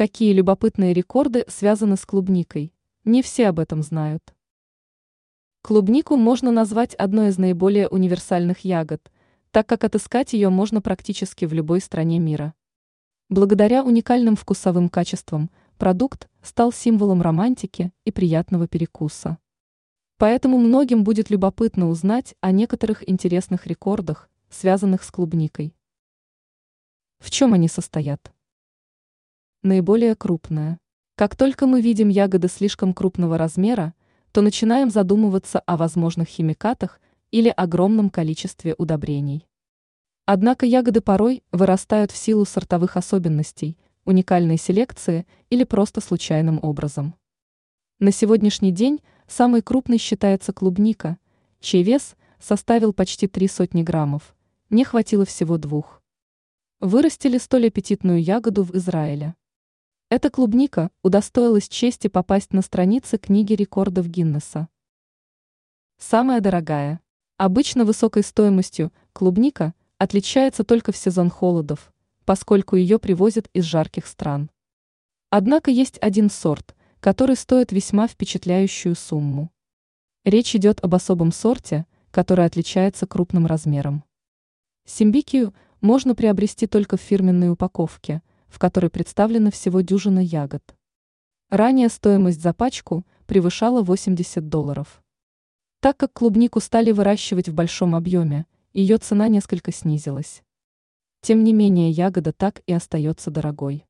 Какие любопытные рекорды связаны с клубникой? Не все об этом знают. Клубнику можно назвать одной из наиболее универсальных ягод, так как отыскать ее можно практически в любой стране мира. Благодаря уникальным вкусовым качествам продукт стал символом романтики и приятного перекуса. Поэтому многим будет любопытно узнать о некоторых интересных рекордах, связанных с клубникой. В чем они состоят? Наиболее крупная. Как только мы видим ягоды слишком крупного размера, то начинаем задумываться о возможных химикатах или огромном количестве удобрений. Однако ягоды порой вырастают в силу сортовых особенностей, уникальной селекции или просто случайным образом. На сегодняшний день самой крупной считается клубника, чей вес составил почти три сотни граммов, не хватило всего двух. Вырастили столь аппетитную ягоду в Израиле. Эта клубника удостоилась чести попасть на страницы книги рекордов Гиннесса. Самая дорогая. Обычно высокой стоимостью клубника отличается только в сезон холодов, поскольку ее привозят из жарких стран. Однако есть один сорт, который стоит весьма впечатляющую сумму. Речь идет об особом сорте, который отличается крупным размером. Симбикию можно приобрести только в фирменной упаковке – в которой представлены всего дюжина ягод. Ранее стоимость за пачку превышала 80 долларов. Так как клубнику стали выращивать в большом объеме, ее цена несколько снизилась. Тем не менее ягода так и остается дорогой.